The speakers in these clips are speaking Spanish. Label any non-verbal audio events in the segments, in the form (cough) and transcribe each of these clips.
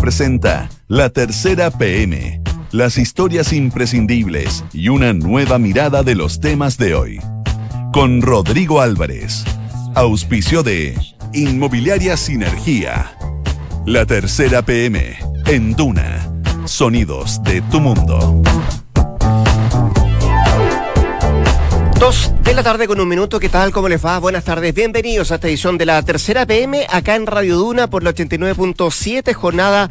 Presenta La Tercera PM, las historias imprescindibles y una nueva mirada de los temas de hoy. Con Rodrigo Álvarez, auspicio de Inmobiliaria Sinergia. La Tercera PM, en Duna, sonidos de tu mundo. Dos de la tarde con un minuto, ¿qué tal? ¿Cómo les va? Buenas tardes, bienvenidos a esta edición de la tercera PM acá en Radio Duna por la 89.7, jornada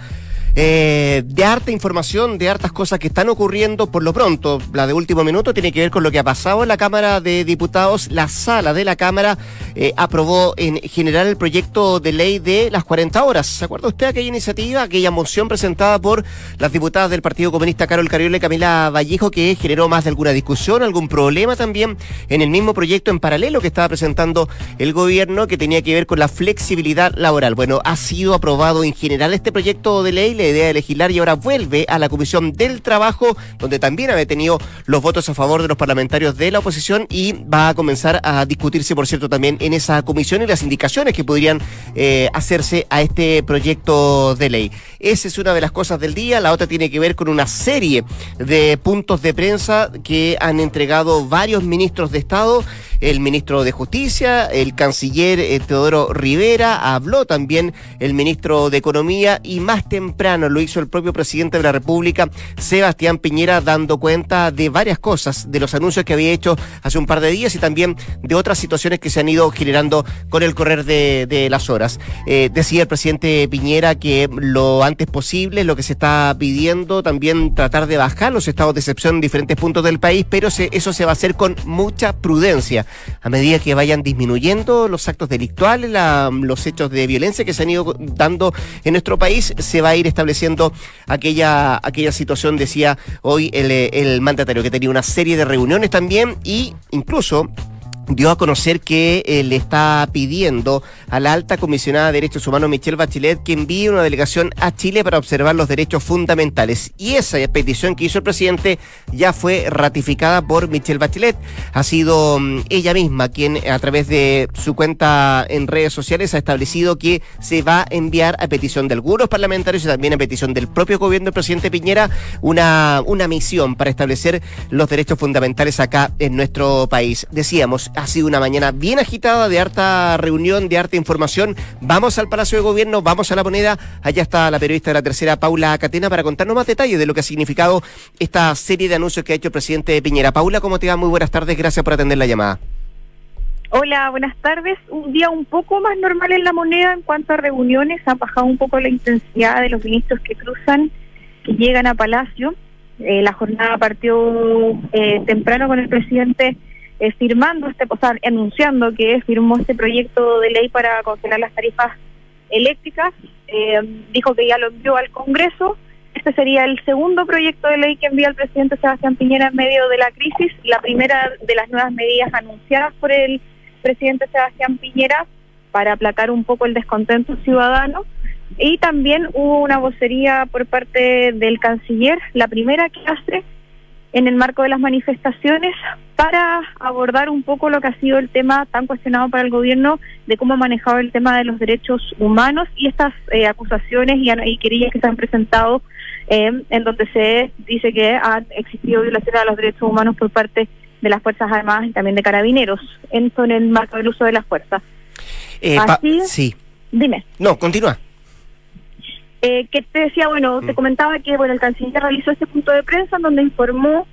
eh, de harta información, de hartas cosas que están ocurriendo por lo pronto. La de último minuto tiene que ver con lo que ha pasado en la Cámara de Diputados. La sala de la Cámara eh, aprobó en general el proyecto de ley de las 40 horas. ¿Se acuerda usted aquella iniciativa, aquella moción presentada por las diputadas del Partido Comunista Carol Cariola y Camila Vallejo que generó más de alguna discusión, algún problema también en el mismo proyecto en paralelo que estaba presentando el gobierno que tenía que ver con la flexibilidad laboral? Bueno, ha sido aprobado en general este proyecto de ley idea de legislar y ahora vuelve a la Comisión del Trabajo, donde también había tenido los votos a favor de los parlamentarios de la oposición y va a comenzar a discutirse, por cierto, también en esa comisión y las indicaciones que podrían eh, hacerse a este proyecto de ley. Esa es una de las cosas del día. La otra tiene que ver con una serie de puntos de prensa que han entregado varios ministros de Estado el ministro de Justicia, el canciller eh, Teodoro Rivera, habló también el ministro de Economía y más temprano lo hizo el propio presidente de la República, Sebastián Piñera, dando cuenta de varias cosas, de los anuncios que había hecho hace un par de días y también de otras situaciones que se han ido generando con el correr de, las horas. Eh, decía el presidente Piñera que lo antes posible, lo que se está pidiendo, también tratar de bajar los estados de excepción en diferentes puntos del país, pero eso se va a hacer con mucha prudencia a medida que vayan disminuyendo los actos delictuales, los hechos de violencia que se han ido dando en nuestro país, se va a ir estableciendo aquella, aquella situación, decía hoy el, el mandatario, que tenía una serie de reuniones también y incluso dio a conocer que eh, le está pidiendo a la alta comisionada de Derechos Humanos Michelle Bachelet que envíe una delegación a Chile para observar los derechos fundamentales. Y esa petición que hizo el presidente ya fue ratificada por Michelle Bachelet. Ha sido mm, ella misma quien a través de su cuenta en redes sociales ha establecido que se va a enviar a petición de algunos parlamentarios y también a petición del propio gobierno del presidente Piñera una, una misión para establecer los derechos fundamentales acá en nuestro país. Decíamos, ha sido una mañana bien agitada, de harta reunión, de harta información. Vamos al Palacio de Gobierno, vamos a la moneda. Allá está la periodista de la tercera, Paula Catena, para contarnos más detalles de lo que ha significado esta serie de anuncios que ha hecho el presidente Piñera. Paula, ¿cómo te va? Muy buenas tardes, gracias por atender la llamada. Hola, buenas tardes. Un día un poco más normal en la moneda en cuanto a reuniones. Ha bajado un poco la intensidad de los ministros que cruzan, que llegan a Palacio. Eh, la jornada partió eh, temprano con el presidente eh, firmando este, o sea, anunciando que firmó este proyecto de ley para congelar las tarifas eléctricas, eh, dijo que ya lo envió al Congreso. Este sería el segundo proyecto de ley que envía el presidente Sebastián Piñera en medio de la crisis, la primera de las nuevas medidas anunciadas por el presidente Sebastián Piñera para aplacar un poco el descontento ciudadano. Y también hubo una vocería por parte del canciller, la primera que hace en el marco de las manifestaciones para abordar un poco lo que ha sido el tema tan cuestionado para el gobierno de cómo ha manejado el tema de los derechos humanos y estas eh, acusaciones y, querillas que se han presentado eh, en donde se dice que han existido violaciones a los derechos humanos por parte de las Fuerzas Armadas y también de carabineros en, en el marco del uso de las fuerzas. Eh, sí. Dime. No, continúa. Eh, que te decía, bueno, te mm. comentaba que bueno el canciller realizó este punto de prensa en donde informó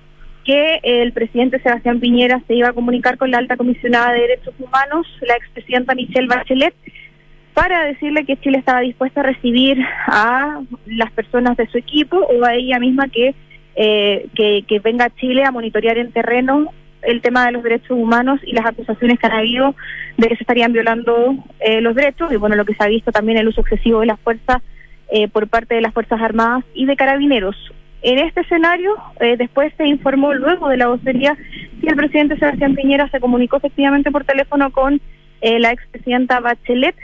que el presidente Sebastián Piñera se iba a comunicar con la alta comisionada de derechos humanos, la expresidenta Michelle Bachelet, para decirle que Chile estaba dispuesta a recibir a las personas de su equipo o a ella misma que, eh, que, venga a Chile a monitorear en terreno el tema de los derechos humanos y las acusaciones que han habido de que se estarían violando eh, los derechos y bueno, lo que se ha visto también el uso excesivo de las fuerzas eh, por parte de las Fuerzas Armadas y de Carabineros. En este escenario, eh, después se informó luego de la vocería que el presidente Sebastián Piñera se comunicó efectivamente por teléfono con eh, la expresidenta Bachelet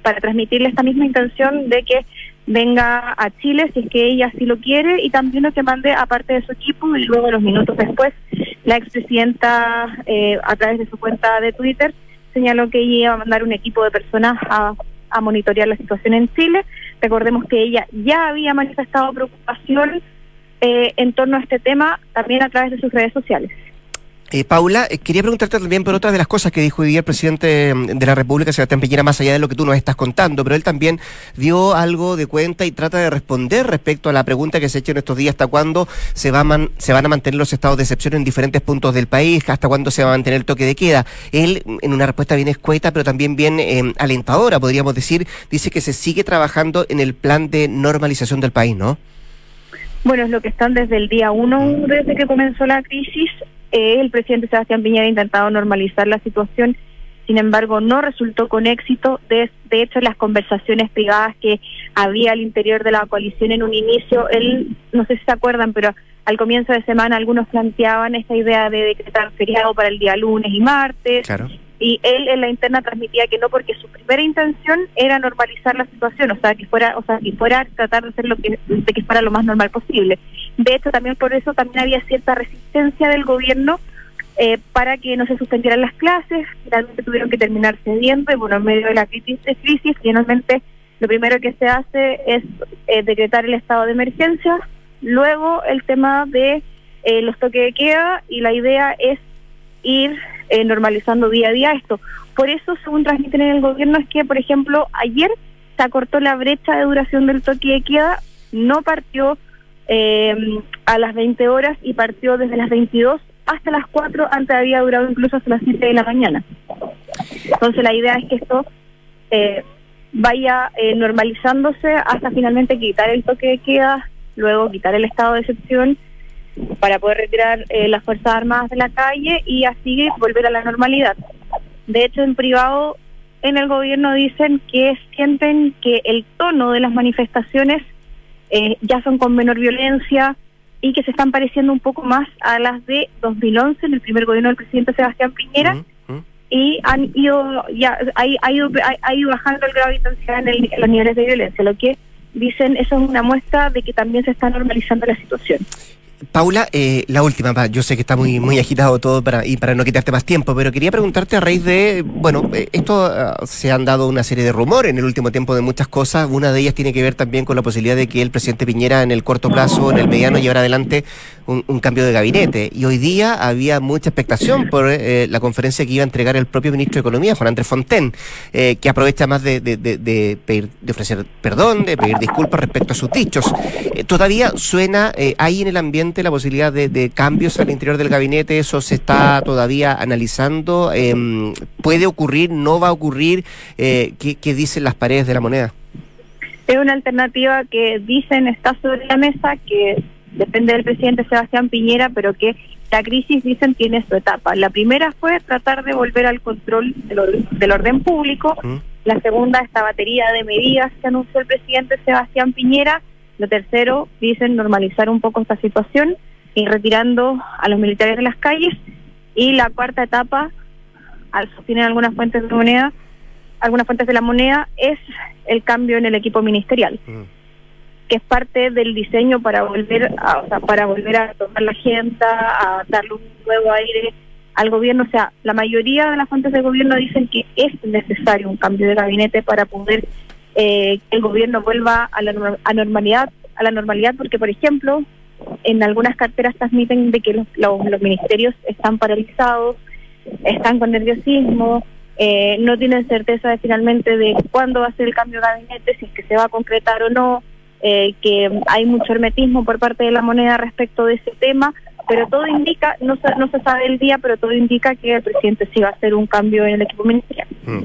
para transmitirle esta misma intención de que venga a Chile si es que ella así lo quiere y también lo que mande aparte de su equipo y luego los minutos después la expresidenta eh, a través de su cuenta de Twitter señaló que ella iba a mandar un equipo de personas a a monitorear la situación en Chile. Recordemos que ella ya había manifestado preocupación eh, en torno a este tema también a través de sus redes sociales. Eh, Paula, eh, quería preguntarte también por otra de las cosas que dijo hoy día el presidente mm, de la República, Sebastián Piñera, más allá de lo que tú nos estás contando, pero él también dio algo de cuenta y trata de responder respecto a la pregunta que se ha hecho en estos días, hasta cuándo se, va se van a mantener los estados de excepción en diferentes puntos del país, hasta cuándo se va a mantener el toque de queda. Él, mm, en una respuesta bien escueta, pero también bien em, alentadora, podríamos decir, dice que se sigue trabajando en el plan de normalización del país, ¿no? Bueno, es lo que están desde el día uno, desde que comenzó la crisis, eh, el presidente Sebastián Piñera ha intentado normalizar la situación, sin embargo no resultó con éxito. De, de hecho, las conversaciones privadas que había al interior de la coalición en un inicio, él, no sé si se acuerdan, pero al comienzo de semana algunos planteaban esta idea de decretar feriado para el día lunes y martes. Claro y él en la interna transmitía que no porque su primera intención era normalizar la situación, o sea, que fuera, o sea, que fuera tratar de hacer lo que de que fuera lo más normal posible. De hecho, también por eso también había cierta resistencia del gobierno eh, para que no se suspendieran las clases, finalmente tuvieron que terminar cediendo y bueno, en medio de la crisis, de finalmente lo primero que se hace es eh, decretar el estado de emergencia, luego el tema de eh, los toques de queda y la idea es ir eh, normalizando día a día esto. Por eso, según transmiten en el gobierno, es que, por ejemplo, ayer se acortó la brecha de duración del toque de queda, no partió eh, a las 20 horas y partió desde las 22 hasta las 4, antes había durado incluso hasta las 7 de la mañana. Entonces la idea es que esto eh, vaya normalizándose hasta finalmente quitar el toque de queda, luego quitar el estado de excepción para poder retirar eh, las Fuerzas Armadas de la calle y así volver a la normalidad. De hecho, en privado, en el gobierno dicen que sienten que el tono de las manifestaciones eh, ya son con menor violencia y que se están pareciendo un poco más a las de 2011 en el primer gobierno del presidente Sebastián Piñera. Y han ido, ya, ha, ido, ha, ido bajando el grado de intensidad en, en los niveles de violencia, lo que dicen eso es una muestra de que también se está normalizando la situación. Paula, eh, la última, yo sé que está muy muy agitado todo para y para no quitarte más tiempo, pero quería preguntarte a raíz de, bueno, eh, esto ah, se han dado una serie de rumores en el último tiempo de muchas cosas, una de ellas tiene que ver también con la posibilidad de que el presidente Piñera en el corto plazo, en el mediano, llevara adelante un, cambio de gabinete. Y hoy día había mucha expectación por eh, la conferencia que iba a entregar el propio ministro de Economía, Juan Andrés Fonten, que aprovecha más de, de, de, de, pedir, de ofrecer perdón, de pedir disculpas respecto a sus dichos. todavía suena ahí en el ambiente la posibilidad de, cambios al interior del gabinete? ¿Eso se está todavía analizando? Em, ¿Puede ocurrir? ¿No va a ocurrir? Eh, ¿qué, dicen las paredes de la moneda? Es una alternativa que dicen está sobre la mesa, que depende del presidente Sebastián Piñera, pero que la crisis, dicen, tiene su etapa. La primera fue tratar de volver al control del, orden público. La segunda, esta batería de medidas que anunció el presidente Sebastián Piñera lo tercero, dicen normalizar un poco esta situación y retirando a los militares de las calles. Y la cuarta etapa, al sostener algunas fuentes de moneda, algunas fuentes de la moneda, es el cambio en el equipo ministerial, mm. Que es parte del diseño para volver a, o sea, para volver a tomar la agenda, a darle un nuevo aire al gobierno. O sea, la mayoría de las fuentes del gobierno dicen que es necesario un cambio de gabinete para poder eh, que el gobierno vuelva a la a normalidad, a la normalidad, porque por ejemplo, en algunas carteras transmiten de que los, los, ministerios están paralizados, están con nerviosismo, eh, no tienen certeza de finalmente de cuándo va a ser el cambio de gabinete, si es que se va a concretar o no, eh, que hay mucho hermetismo por parte de la moneda respecto de ese tema pero todo indica, no se, no se sabe el día, pero todo indica que el presidente sí va a hacer un cambio en el equipo ministerial. Mm.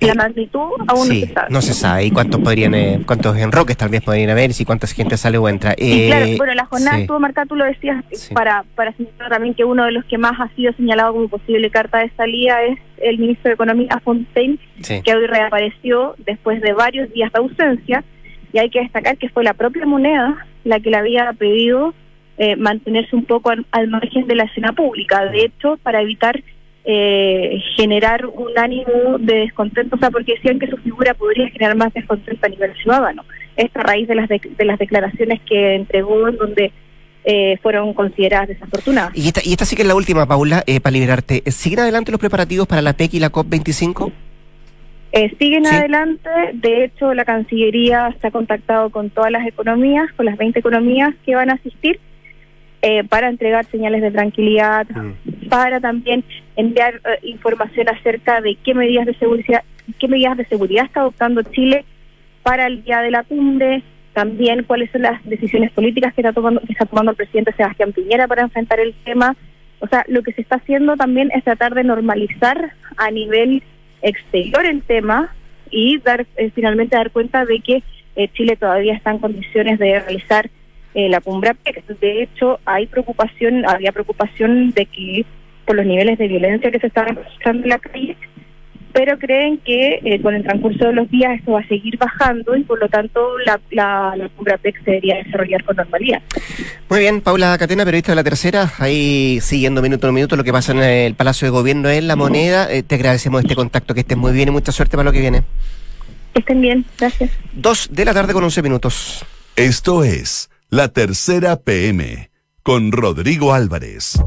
La magnitud aún no se sabe. No se sabe. ¿Y cuántos podrían, eh, cuántos enroques tal vez podrían haber? ¿Y cuánta gente sale o entra? claro, eh, bueno, la jornada estuvo marcada, tú lo decías, para, para señalar también que uno de los que más ha sido señalado como posible carta de salida es el ministro de Economía, Fontaine, que hoy reapareció después de varios días de ausencia. Y hay que destacar que fue la propia moneda la que le había pedido eh, mantenerse un poco al, margen de la escena pública. De hecho, para evitar eh, generar un ánimo de descontento, o sea, porque decían que su figura podría generar más descontento a nivel ciudadano. Esta raíz de las, de, las declaraciones que entregó, en donde eh, fueron consideradas desafortunadas. Y esta, y esta sí que es la última, Paula, para liberarte. ¿Siguen adelante los preparativos para la PEC y la COP25? Eh, siguen adelante, de hecho la Cancillería se ha contactado con todas las economías, con las 20 economías que van a asistir, eh, para entregar señales de tranquilidad, mm. para también enviar eh, información acerca de qué medidas de seguridad, qué medidas de seguridad está adoptando Chile para el día de la cumbre, también cuáles son las decisiones políticas que está tomando, que está tomando el presidente Sebastián Piñera para enfrentar el tema. O sea, lo que se está haciendo también es tratar de normalizar a nivel exterior el tema y dar eh, finalmente dar cuenta de que eh, Chile todavía está en condiciones de realizar eh, la cumbre De hecho, hay preocupación, había preocupación de que por los niveles de violencia que se estaban registrando en la calle, pero creen que con el transcurso de los días esto va a seguir bajando y por lo tanto la, la, la cumbre APEC se debería desarrollar con normalidad. Muy bien, Paula Catena, periodista de la tercera, ahí siguiendo minuto a minuto lo que pasa en el Palacio de Gobierno en La Moneda. Eh, te agradecemos este contacto, que estés muy bien y mucha suerte para lo que viene. Que estén bien, gracias. Dos de la tarde con once minutos. Esto es La Tercera PM con Rodrigo Álvarez.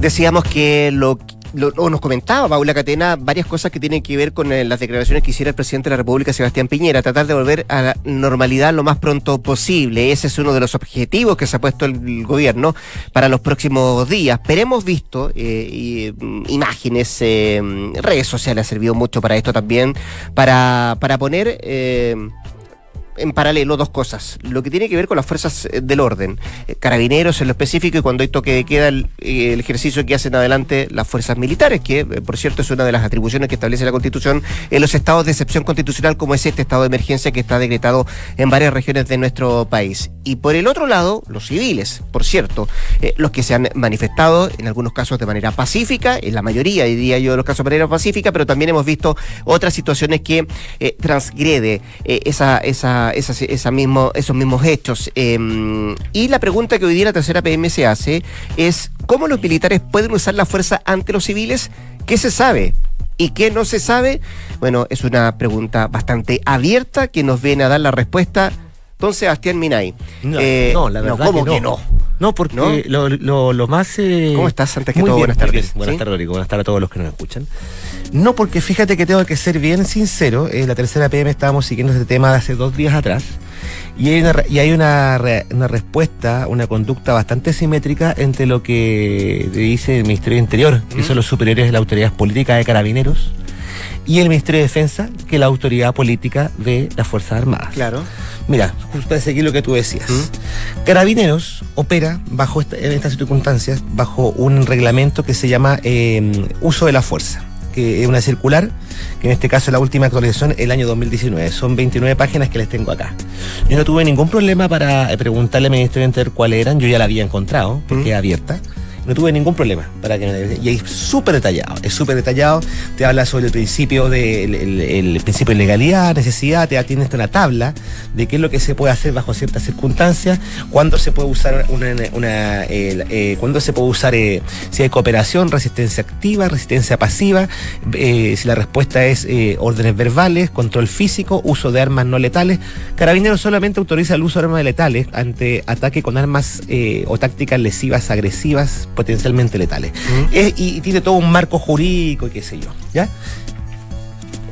Decíamos que lo lo, nos comentaba Paula Catena varias cosas que tienen que ver con eh, las declaraciones que hiciera el presidente de la República, Sebastián Piñera, tratar de volver a la normalidad lo más pronto posible. Ese es uno de los objetivos que se ha puesto el, gobierno para los próximos días. Pero hemos visto eh, mm, imágenes, eh, redes sociales ha servido mucho para esto también, para, para poner en paralelo dos cosas. Lo que tiene que ver con las fuerzas eh, del orden, eh, carabineros en lo específico y cuando hay toque queda el, eh, el ejercicio que hacen adelante las fuerzas militares, que por cierto es una de las atribuciones que establece la Constitución en los estados de excepción constitucional como es este estado de emergencia que está decretado en varias regiones de nuestro país. Y por el otro lado, los civiles, por cierto, los que se han manifestado en algunos casos de manera pacífica, en la mayoría diría yo de los casos de manera pacífica, pero también hemos visto otras situaciones que transgrede esa, esa esa, mismo, esos mismos hechos. Em, y la pregunta que hoy día la tercera PM se hace es, ¿cómo los militares pueden usar la fuerza ante los civiles? ¿Qué se sabe? ¿Y qué no se sabe? Bueno, es una pregunta bastante abierta que nos viene a dar la respuesta don Sebastián Minay. No, eh, la verdad ¿cómo que no? no? porque Lo, más... Eh, ¿Cómo estás? Antes que todo, buenas tardes. Buenas tardes, Rodrigo. Buenas tardes a todos los que nos escuchan. No, porque fíjate que tengo que ser bien sincero. En la tercera PM estábamos siguiendo este tema de hace dos días atrás. Y hay una, y hay una, una respuesta, una conducta bastante simétrica entre lo que dice el Ministerio de Interior, que son los superiores de la autoridad política de carabineros, y el Ministerio de Defensa, que es la autoridad política de las Fuerzas Armadas. Claro. Mira, justo para seguir lo que tú decías. Carabineros opera bajo en estas circunstancias bajo un reglamento que se llama eh, uso de la fuerza que es una circular, que en este caso es la última actualización el año 2019. Son 29 páginas que les tengo acá. Yo no tuve ningún problema para preguntarle al Ministerio Interior cuáles eran, yo ya la había encontrado, porque es abierta no tuve ningún problema para que y es súper detallado es súper detallado. Te habla sobre el principio de el, principio de legalidad necesidad te tiene una tabla de qué es lo que se puede hacer bajo ciertas circunstancias cuándo se puede usar una, una eh, cuándo se puede usar eh, si hay cooperación resistencia activa resistencia pasiva eh, si la respuesta es órdenes verbales control físico uso de armas no letales. Carabineros solamente autoriza el uso de armas letales ante ataque con armas o tácticas lesivas agresivas potencialmente letales. y, tiene todo un marco jurídico y qué sé yo, ¿ya?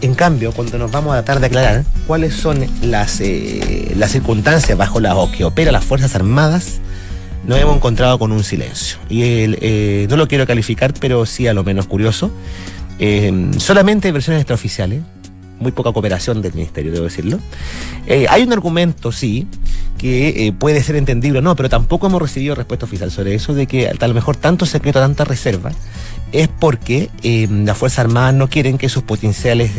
En cambio, cuando nos vamos a tratar de aclarar cuáles son las, eh, las circunstancias bajo las que operan las Fuerzas Armadas, nos hemos encontrado con un silencio. Y eh, no lo quiero calificar, pero sí a lo menos curioso. Eh, solamente versiones extraoficiales, muy poca cooperación del ministerio, debo decirlo. Eh, hay un argumento, sí, que eh, puede ser entendible o no, pero tampoco hemos recibido respuesta oficial sobre eso, de que a lo mejor tanto secreto, tanta reserva, es porque eh, las Fuerzas Armadas no quieren que sus potenciales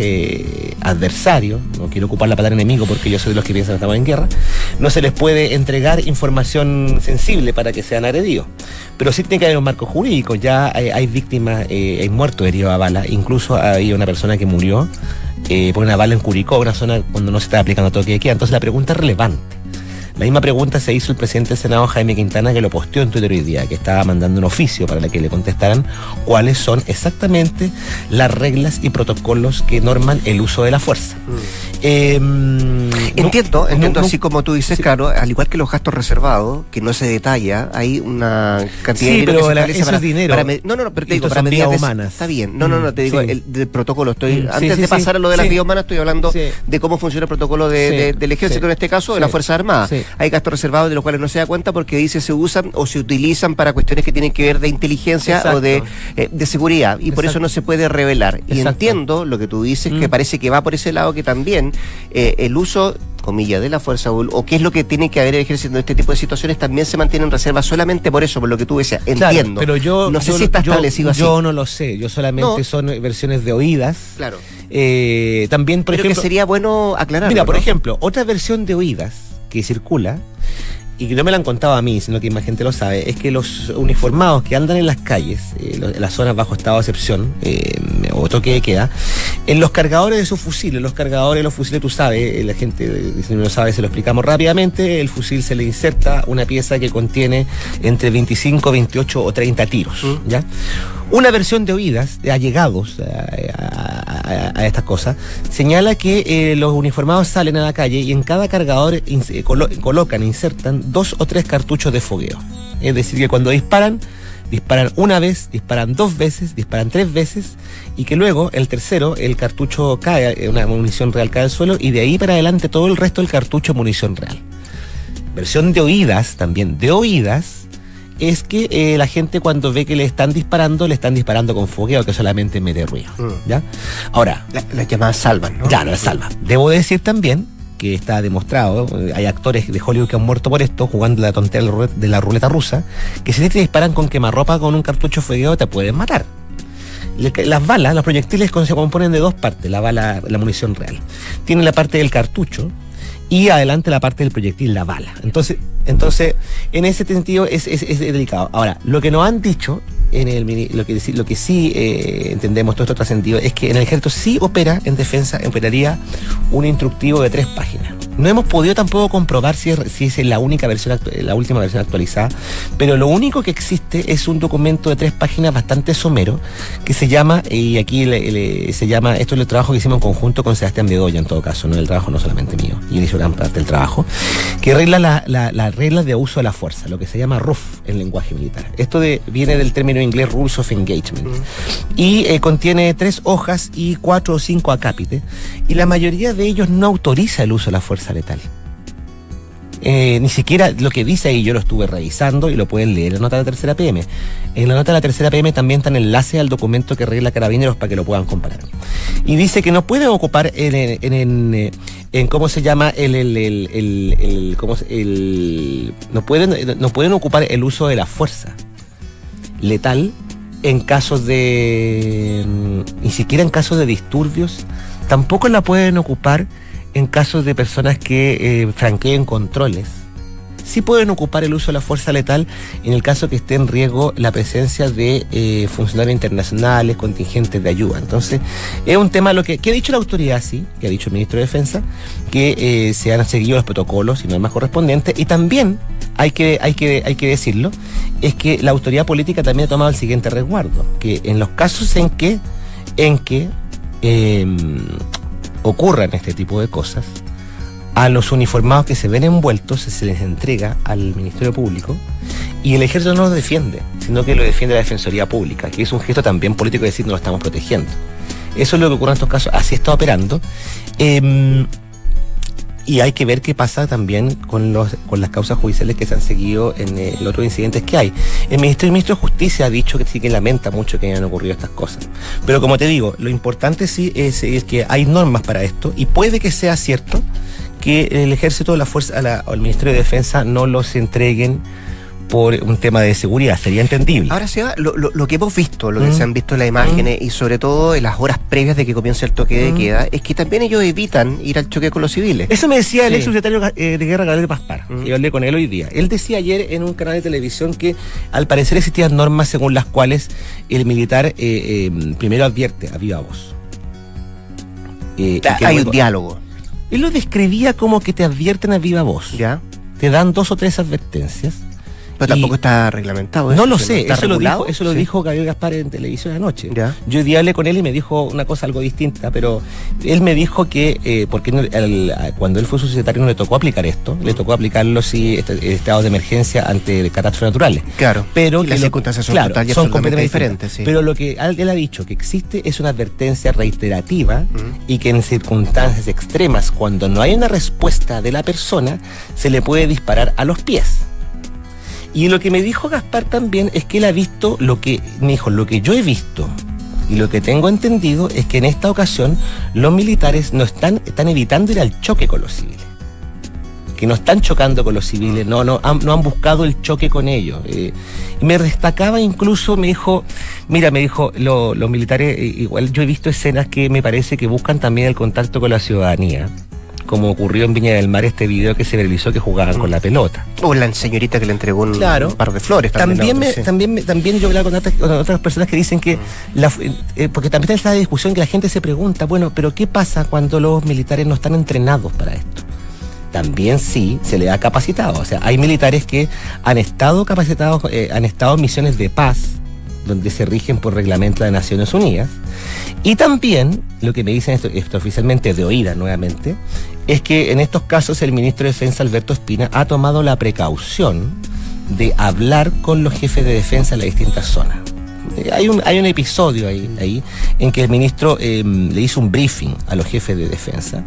adversarios, no quiero ocupar la palabra enemigo porque yo soy de los que piensan que estamos en guerra, no se les puede entregar información sensible para que sean agredidos. Pero sí tiene que haber un marco jurídico, ya hay, víctimas, hay muertos heridos a bala, incluso hay una persona que murió eh, por una bala en Curicó, una zona cuando no se está aplicando toque de queda. Entonces la pregunta es relevante. La misma pregunta se hizo el presidente del Senado, Jaime Quintana, que lo posteó en Twitter hoy día, que estaba mandando un oficio para que le contestaran cuáles son exactamente las reglas y protocolos que norman el uso de la fuerza. Mm. Eh, entiendo, entiendo, así como tú dices, claro, al igual que los gastos reservados, que no se detalla, hay una cantidad de dinero pero que se eso es dinero. no, no, no, pero te digo, para medidas humanas. Está bien. No, no, no, te digo, el del protocolo. Estoy, antes de pasar a lo de las vías humanas, estoy hablando de cómo funciona el protocolo de, del ejército, en este caso, de las Fuerzas Armadas. Hay gastos reservados de los cuales no se da cuenta porque dice se usan o se utilizan para cuestiones que tienen que ver de inteligencia o de, eh, de seguridad. Y por eso no se puede revelar. Y entiendo lo que tú dices, que mm. parece que va por ese lado que también eh, el uso comillas, de la fuerza o qué es lo que tiene que haber ejerciendo este tipo de situaciones, también se mantiene en reserva solamente por eso, por lo que tú decías. Entiendo. pero yo no sé si está establecido así. Yo no lo sé, yo solamente son versiones de oídas. Claro. Eh, también, por ejemplo. que sería bueno aclarar. Mira, por ejemplo, otra versión de oídas que circula y que no me lo han contado a mí, sino que más gente lo sabe, es que los uniformados que andan en las calles, eh, en las zonas bajo estado de excepción, eh, o toque de queda, en los cargadores de sus fusiles, los cargadores de los fusiles, tú sabes, eh, la gente, si no lo sabe, se lo explicamos rápidamente, el fusil se le inserta una pieza que contiene entre 25, 28 o 30 tiros, ¿ya? Una versión de oídas, de allegados a, estas cosas, señala que eh, los uniformados salen a la calle y en cada cargador eh, colocan, insertan dos o tres cartuchos de fogueo. Es decir, que cuando disparan, disparan una vez, disparan dos veces, disparan tres veces y que luego el tercero, el cartucho cae, eh, una munición real cae al suelo y de ahí para adelante todo el resto del cartucho munición real. Versión de oídas también, de oídas, es que eh, la gente cuando ve que le están disparando, le están disparando con fogueo que solamente mete ruido. Mm. ¿Ya? Ahora. Las llamadas salvan, ¿no? Ya, no las salva. Debo decir también que está demostrado, eh, hay actores de Hollywood que han muerto por esto, jugando la tontería de la ruleta rusa, que si te disparan con quemarropa con un cartucho fogueo te pueden matar. Las balas, los proyectiles se componen de dos partes, la bala, la munición real. Tiene la parte del cartucho, y adelante la parte del proyectil, la bala. Entonces, entonces en ese sentido es, es, delicado. Ahora, lo que nos han dicho, en el, lo, que, lo que sí eh, entendemos, todo esto trascendido, es que en el ejército sí opera en defensa, operaría un instructivo de tres páginas. No hemos podido tampoco comprobar si es, la única versión, la última versión actualizada, pero lo único que existe es un documento de tres páginas bastante somero que se llama, y aquí se llama, esto es el trabajo que hicimos en conjunto con Sebastián Bedoya en todo caso, no el trabajo no solamente mío, y él hizo gran parte del trabajo, que regla las la, reglas de uso de la fuerza, lo que se llama RUF en lenguaje militar. Esto viene del término inglés Rules of Engagement. Y eh, contiene tres hojas y cuatro o cinco acápites, y la mayoría de ellos no autoriza el uso de la fuerza letal. Eh, ni siquiera lo que dice ahí yo lo estuve revisando y lo pueden leer en la nota de la tercera PM. En la nota de la tercera PM también está el enlace al documento que regla Carabineros para que lo puedan comparar. Y dice que no pueden ocupar en, en, en, cómo se llama el, el, el, cómo, el no pueden no pueden ocupar el uso de la fuerza letal en casos de ni siquiera en casos de disturbios tampoco la pueden ocupar en casos de personas que eh, franqueen controles. Sí pueden ocupar el uso de la fuerza letal en el caso que esté en riesgo la presencia de eh, funcionarios internacionales, contingentes de ayuda. Entonces, es un tema lo que, ha dicho la autoridad, sí, que ha dicho el ministro de Defensa, que eh, se han seguido los protocolos y normas correspondientes. Y también, hay que, hay, que, hay que decirlo, es que la autoridad política también ha tomado el siguiente resguardo, que en los casos en que, en que ocurran este tipo de cosas, a los uniformados que se ven envueltos se les entrega al Ministerio Público y el ejército no los defiende, sino que lo defiende la Defensoría Pública, que es un gesto también político de decir no lo estamos protegiendo. Eso es lo que ocurre en estos casos, así está operando. Em, y hay que ver qué pasa también con, los, con las causas judiciales que se han seguido en eh, los otros incidentes que hay. El ministro, el ministro de Justicia ha dicho que sí que lamenta mucho que hayan ocurrido estas cosas. Pero como te digo, lo importante sí es, que hay normas para esto y puede que sea cierto que el ejército, la fuerza, o el Ministerio de Defensa no los entreguen por un tema de seguridad, sería entendible. Ahora se va, lo, lo, que hemos visto, lo que mm. se han visto en las imágenes mm. y sobre todo en las horas previas de que comience el toque de mm. queda, es que también ellos evitan ir al choque con los civiles. Eso me decía el ex secretario eh, de Guerra Gabriel Paspar, yo hablé con él hoy día. Él decía ayer en un canal de televisión que al parecer existían normas según las cuales el militar eh, eh, primero advierte a viva voz. Hay un diálogo. Él lo describía como que te advierten a viva voz. Ya te dan dos o tres advertencias pero tampoco está reglamentado. No lo sé, eso lo, dijo, eso lo dijo Gabriel Gaspar en televisión anoche. Yo hoy hablé con él y me dijo una cosa algo distinta, pero él me dijo que, eh, porque cuando él fue societario no le tocó aplicar esto, le tocó aplicarlo si este, estados de emergencia ante catástrofes naturales. Claro. Pero las circunstancias son, son completamente diferentes. Pero lo que él ha dicho que existe es una advertencia reiterativa y que en circunstancias extremas, cuando no hay una respuesta de la persona, se le puede disparar a los pies. Y lo que me dijo Gaspar también es que él ha visto lo que, me dijo, lo que yo he visto y lo que tengo entendido es que en esta ocasión los militares no están, están evitando ir al choque con los civiles. Que no están chocando con los civiles, no, no, han, no han buscado el choque con ellos. Eh, me destacaba incluso, me dijo, mira, me dijo, los militares, eh, igual yo he visto escenas que me parece que buscan también el contacto con la ciudadanía como ocurrió en Viña del Mar este video que se realizó que jugaban con la pelota. O la señorita que le entregó un, par de flores. También, también, también, yo hablaba con otras, personas que dicen que, la, eh, porque también está esta discusión que la gente se pregunta, bueno, pero ¿qué pasa cuando los militares no están entrenados para esto? También sí se le ha capacitado. O sea, hay militares que han estado capacitados, eh, han estado en misiones de paz, donde se rigen por reglamento de Naciones Unidas. Y también, lo que me dicen esto, oficialmente de oída nuevamente, es que en estos casos el ministro de Defensa, Alberto Espina, ha tomado la precaución de hablar con los jefes de defensa en las distintas zonas. Eh, hay un, hay un episodio ahí, ahí en que el ministro em, le hizo un briefing a los jefes de defensa.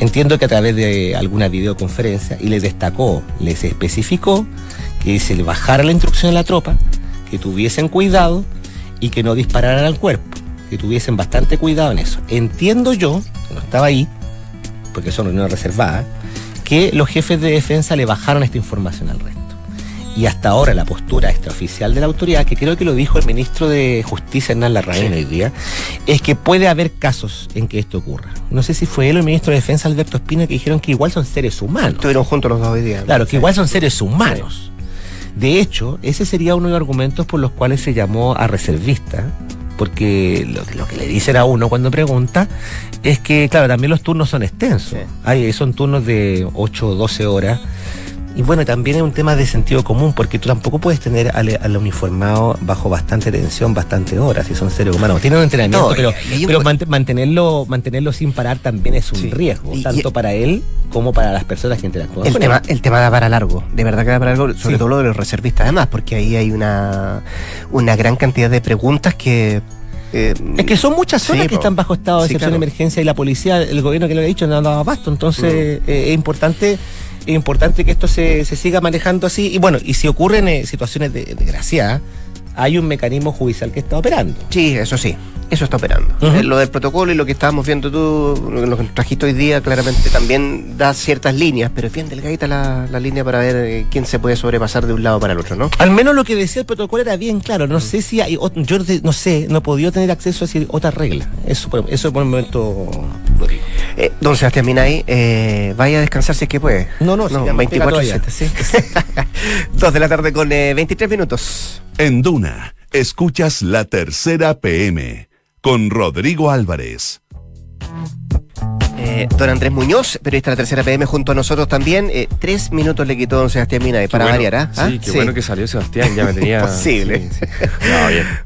Entiendo que a través de alguna videoconferencia y les destacó, les especificó que se le bajara la instrucción a la tropa, que tuviesen cuidado y que no dispararan al cuerpo, que tuviesen bastante cuidado en eso. Entiendo yo, que no estaba ahí, porque son reuniones reservadas, que los jefes de defensa le bajaron esta información al resto. Y hasta ahora la postura extraoficial de la autoridad, que creo que lo dijo el ministro de Justicia Hernán Larraín hoy día, es que puede haber casos en que esto ocurra. No sé si fue él o el ministro de Defensa Alberto Espina que dijeron que igual son seres humanos. Estuvieron juntos los dos hoy día. Claro, que igual son seres humanos. De hecho, ese sería uno de los argumentos por los cuales se llamó a reservista porque lo, que le dicen a uno cuando pregunta es que, claro, también los turnos son extensos. Hay, son turnos de 8 o 12 horas y bueno, también es un tema de sentido común, porque tú tampoco puedes tener al, uniformado bajo bastante tensión, bastante horas, si son seres humanos. Tienen un entrenamiento, pero, mantenerlo, mantenerlo sin parar también es un riesgo, tanto para él como para las personas que interactúan. El, tema, el tema da para largo, de verdad que da para largo, sobre todo lo de los reservistas, además, porque ahí hay una, una gran cantidad de preguntas que eh, es que son muchas zonas que están bajo estado de excepción de emergencia y la policía, el gobierno que lo ha dicho, no ha dado abasto. Entonces, mm. eh, es importante es importante que esto se, se siga manejando así. Y bueno, y si ocurren eh, situaciones de, desgraciadas, hay un mecanismo judicial que está operando. Sí, eso sí, eso está operando. Eh, lo del protocolo y lo que estábamos viendo tú, lo que trajiste hoy día, claramente también da ciertas líneas, pero es bien delgadita la, la línea para ver eh, quién se puede sobrepasar de un lado para el otro, ¿no? Al menos lo que decía el protocolo era bien claro. No sé si hay, yo no sé, no podido tener acceso a otra regla. Eso, eso por el momento eh, don Sebastián Minay, eh, vaya a descansar si es que puede. No, no, no 24 sí. (laughs) Dos de la tarde con 23 minutos. En Duna, escuchas la tercera PM con Rodrigo Álvarez. Eh, don Andrés Muñoz, periodista de la tercera PM, junto a nosotros también. Eh, tres minutos le quitó don Sebastián Mina para variar, ¿ah? Sí, qué bueno que salió Sebastián, ya me tenía. (laughs) Imposible.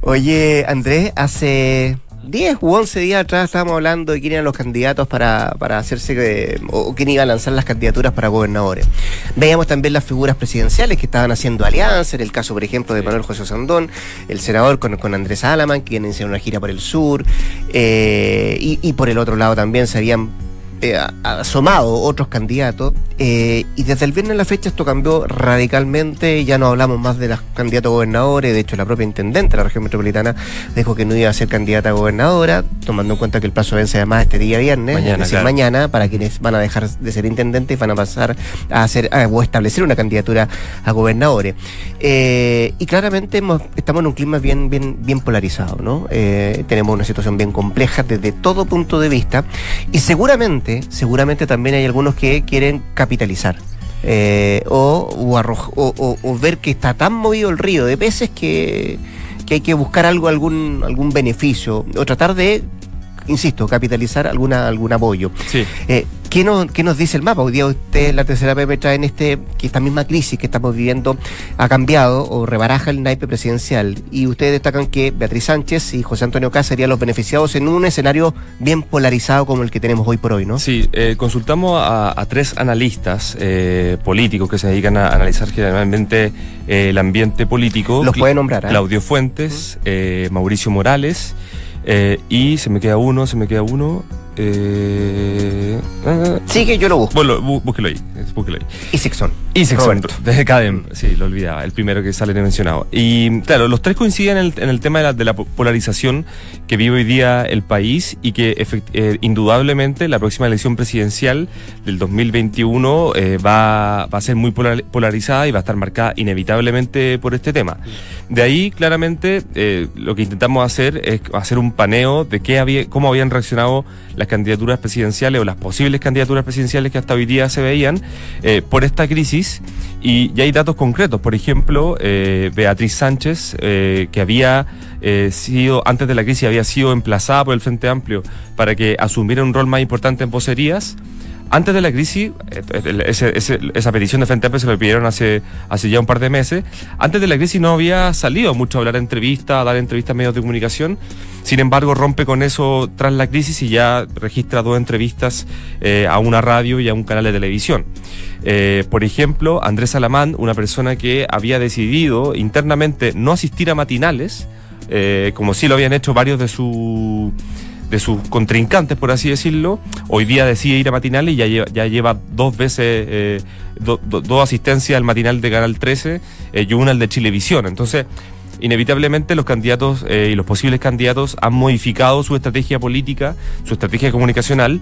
Oye, Andrés, hace 10 u 11 días atrás estábamos hablando de quién eran los candidatos para, para hacerse, eh, o quién iba a lanzar las candidaturas para gobernadores. Veíamos también las figuras presidenciales que estaban haciendo alianza, en el caso, por ejemplo, de Manuel José Sandón, el senador con, con Andrés Alaman, quien hicieron una gira por el sur, eh, y, y por el otro lado también se habían eh, asomado otros candidatos eh, y desde el viernes a la fecha esto cambió radicalmente, ya no hablamos más de los candidatos a gobernadores, de hecho la propia intendente de la región metropolitana dijo que no iba a ser candidata a gobernadora, tomando en cuenta que el plazo vence además este día viernes, mañana, mañana para quienes van a dejar de ser intendentes y van a pasar a hacer o establecer una candidatura a gobernadores. Eh, y claramente estamos en un clima bien, bien, bien polarizado, ¿no? tenemos una situación bien compleja desde todo punto de vista y seguramente seguramente, también hay algunos que quieren capitalizar. Eh, o, ver que está tan movido el río de peces que, hay que buscar algo, algún, algún beneficio, o tratar de insisto, capitalizar alguna, algún apoyo. Sí. Eh, ¿qué, nos, ¿Qué nos dice el mapa? Hoy día usted, la tercera PM, trae en este, que esta misma crisis que estamos viviendo ha cambiado o rebaraja el naipe presidencial. Y ustedes destacan que Beatriz Sánchez y José Antonio Caz serían los beneficiados en un escenario bien polarizado como el que tenemos hoy por hoy, ¿no? Sí, eh, consultamos a, a tres analistas eh, políticos que se dedican a analizar generalmente eh, el ambiente político. Los puede nombrar, ¿eh? Claudio Fuentes, eh, Mauricio Morales eh, y se me queda uno, se me queda uno. Eh, ah, Sí, que yo lo busco. bueno, bú- búsquelo ahí, búsquelo ahí. Y Sexton. Y Sexton, Roberto. de Cadem, sí, lo olvidaba, el primero que sale mencionado. Y claro, los tres coinciden en el, en el tema de la, de la po- polarización que vive hoy día el país y que efect- eh, indudablemente la próxima elección presidencial del 2021 eh, va, va a ser muy polar- polarizada y va a estar marcada inevitablemente por este tema. De ahí, claramente, eh, lo que intentamos hacer es hacer un paneo de qué había, cómo habían reaccionado las candidaturas presidenciales o las posibles candidaturas presidenciales que hasta hoy día se veían eh, por esta crisis. Y ya hay datos concretos. Por ejemplo, eh, Beatriz Sánchez, eh, que había sido, antes de la crisis, había sido emplazada por el Frente Amplio para que asumiera un rol más importante en vocerías. Antes de la crisis, esa petición de Frente Amplio se lo pidieron hace, hace ya un par de meses. Antes de la crisis no había salido mucho a hablar en entrevistas, a dar entrevistas a medios de comunicación. Sin embargo, rompe con eso tras la crisis y ya registra dos entrevistas eh, a una radio y a un canal de televisión. Eh, por ejemplo, Andrés Alamán, una persona que había decidido internamente no asistir a matinales, eh, como sí lo habían hecho varios de su de sus contrincantes, por así decirlo, hoy día decide ir a matinales y ya lleva, ya lleva dos veces, eh, do- do- dos asistencias al matinal de Canal 13 eh, y una al de Chilevisión. Entonces, inevitablemente los candidatos eh, y los posibles candidatos han modificado su estrategia política, su estrategia comunicacional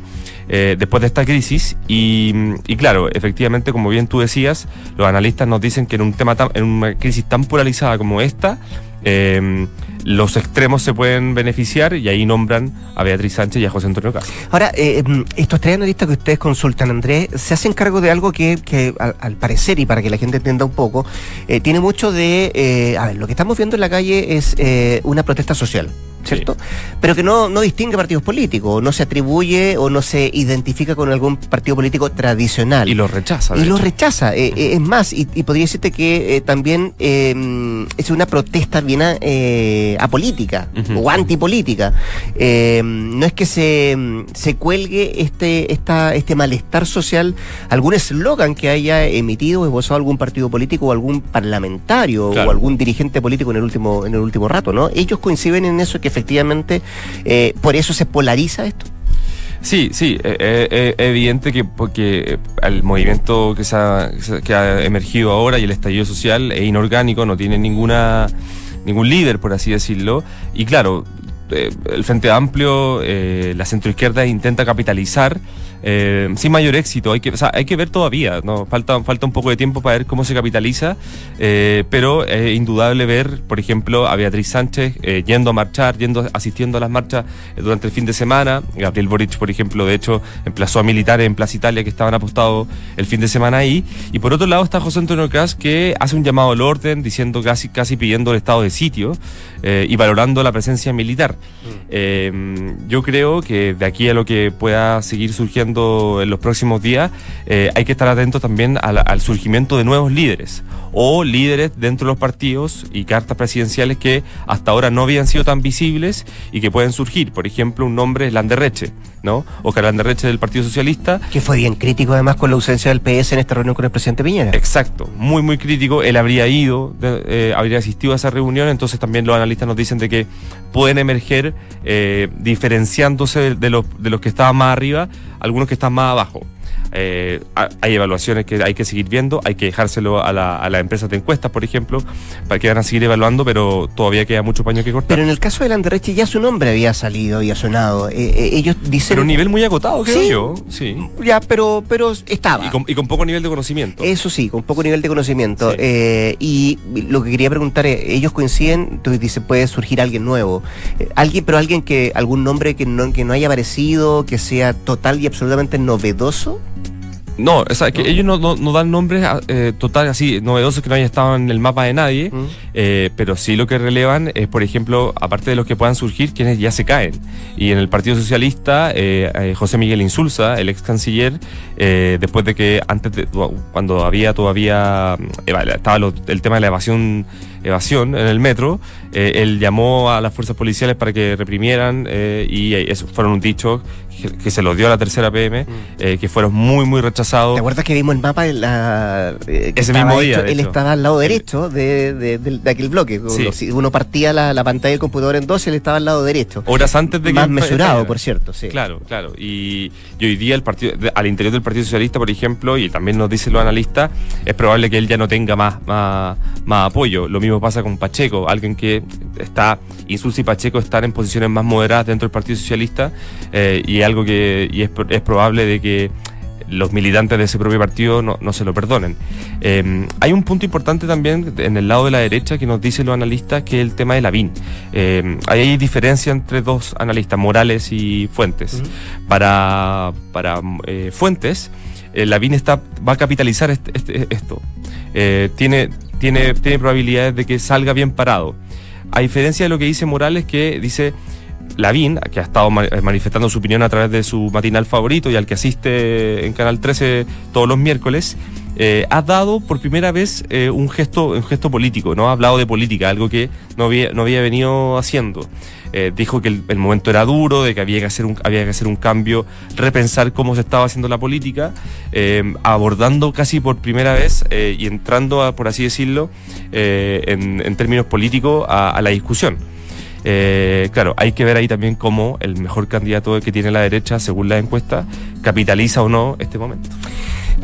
después de esta crisis y, y claro, efectivamente, como bien tú decías, los analistas nos dicen que en un tema tan- en una crisis tan polarizada como esta, eh, los extremos se pueden beneficiar y ahí nombran a Beatriz Sánchez y a José Antonio Castro. Ahora, eh, mm, estos tres analistas que ustedes consultan, Andrés, se hacen cargo de algo que, que al, al parecer, y para que la gente entienda un poco, eh, tiene mucho de... eh, a ver, lo que estamos viendo en la calle es eh, una protesta social. ¿Cierto? Pero que no, no distingue partidos políticos, no se atribuye o no se identifica con algún partido político tradicional. Y lo rechaza. Y lo hecho. rechaza. eh, eh, es más, y, y podría decirte que eh, también eh, es una protesta bien eh, apolítica Ujú. o antipolítica. Eh, no es que se, mm, se cuelgue este, esta, este malestar social, algún eslogan que haya emitido o esbozado algún partido político o algún parlamentario Claro. o algún dirigente político en el último, en el último rato, ¿no? Ellos coinciden en eso que efectivamente eh, por eso se polariza esto. Sí, sí, eh, eh, eh, evidente que porque el movimiento que, se ha, que ha emergido ahora y el estallido social es inorgánico, no tiene ninguna ningún líder, por así decirlo. Y claro, eh, el Frente Amplio, eh, la centroizquierda intenta capitalizar eh, sin mayor éxito. Hay que, hay que ver todavía, ¿no? Falta, falta un poco de tiempo para ver cómo se capitaliza, eh, pero es indudable ver, por ejemplo, a Beatriz Sánchez eh, yendo a marchar, yendo, asistiendo a las marchas durante el fin de semana. Gabriel Boric, por ejemplo, de hecho, emplazó a militares en Plaza Italia que estaban apostados el fin de semana ahí. Y por otro lado está José Antonio Caz que hace un llamado al orden, diciendo casi, casi pidiendo el estado de sitio eh, y valorando la presencia militar. Eh, yo creo que de aquí a lo que pueda seguir surgiendo en los próximos días, eh, hay que estar atentos también al, al surgimiento de nuevos líderes o líderes dentro de los partidos y cartas presidenciales que hasta ahora no habían sido tan visibles y que pueden surgir. Por ejemplo, un nombre es Landerreche, ¿no? Oscar Landerreche del Partido Socialista. Que fue bien crítico además con la ausencia del PS en esta reunión con el presidente Piñera. Exacto, muy muy crítico. Él habría ido, eh, habría asistido a esa reunión, entonces también los analistas nos dicen de que pueden emerger eh, diferenciándose de, de los, de los que estaban más arriba, algunos que están más abajo. Eh, ha- hay evaluaciones que hay que seguir viendo, hay que dejárselo a, la, a las empresas de encuestas, por ejemplo, para que van a seguir evaluando, pero todavía queda mucho paño que cortar. Pero en el caso de Landerreche ya su nombre había salido y sonado. Eh, eh, ellos dicen. Pero un nivel muy acotado, creo Sí. yo. Sí. Ya, pero, pero estaba. Y con, y con poco nivel de conocimiento. Eso sí, con poco nivel de conocimiento. Sí. Eh, y lo que quería preguntar es, ellos coinciden, tú dices, puede surgir alguien nuevo. Alguien, pero alguien que, algún nombre que no, que no haya aparecido, que sea total y absolutamente novedoso. No, o sea, que ellos no, no, no dan nombres eh, total así novedosos que no hayan estado en el mapa de nadie. Mm. Eh, pero sí lo que relevan es, por ejemplo, aparte de los que puedan surgir, quienes ya se caen. Y en el Partido Socialista, eh, eh, José Miguel Insulza, el ex canciller, después de que antes de, cuando había todavía eh, estaba lo- el tema de la evasión evasión en el metro, eh, él llamó a las fuerzas policiales para que reprimieran eh, y eso fueron un dicho que, que se los dio a la tercera PM, eh, que fueron muy, muy rechazados. ¿Te acuerdas que vimos el mapa la, eh, que Ese mismo día, hecho? Él estaba al lado derecho de, de- de- de aquel bloque. Sí. Uno, si uno partía la, la pantalla del computador en dos, él estaba al lado derecho. Horas antes de que... Más mesurado, por cierto, sí. Claro, claro. Y, y hoy día el partido, al interior del Partido Socialista, por ejemplo, y también nos dicen los analistas, es probable que él ya no tenga más, más, más apoyo. Lo mismo pasa con Pacheco, alguien que está, Insulza y Pacheco están en posiciones más moderadas dentro del Partido Socialista, eh, y algo que y es, pro- es probable de que los militantes de ese propio partido no, no se lo perdonen. Eh, hay un punto importante también en el lado de la derecha que nos dicen los analistas que es el tema de Lavín. Eh, hay diferencia entre dos analistas, Morales y Fuentes. Para, para eh, Fuentes, eh, Lavín está, va a capitalizar este- este- esto. Eh, tiene, tiene, tiene probabilidades de que salga bien parado. A diferencia de lo que dice Morales, que dice Lavín, que ha estado eh, manifestando su opinión a través de su matinal favorito y al que asiste en Canal 13 todos los miércoles, eh, ha dado por primera vez un gesto un gesto político, ¿no? Ha hablado de política, algo que no había, no había venido haciendo. Eh, dijo que el, momento era duro, de que había que hacer un, había que hacer un cambio, repensar cómo se estaba haciendo la política, eh, abordando casi por primera vez eh, y entrando, a, por así decirlo, en, términos políticos a- la discusión. Claro, hay que ver ahí también cómo el mejor candidato que tiene la derecha, según la encuesta, capitaliza o no este momento.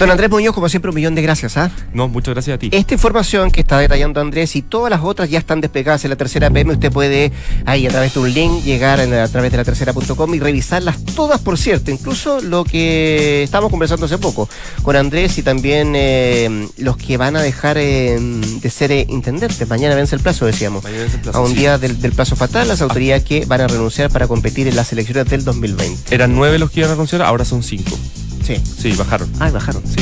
Don Andrés Muñoz, como siempre, un millón de gracias. ¿ah? No, muchas gracias a ti. Esta información que está detallando Andrés y todas las otras ya están desplegadas en la tercera PM. Usted puede ahí a través de un link llegar en a través de la tercera.com y revisarlas todas, por cierto. Incluso lo que estábamos conversando hace poco con Andrés y también eh, los que van a dejar eh, de ser eh, intendentes. Mañana vence el plazo, decíamos. Mañana es el plazo, A un sí. día del, del plazo fatal, las autoridades que van a renunciar para competir en las elecciones del 2020. Eran nueve los que iban a renunciar, ahora son cinco. Sí. Sí, bajaron. Ah, bajaron. Sí.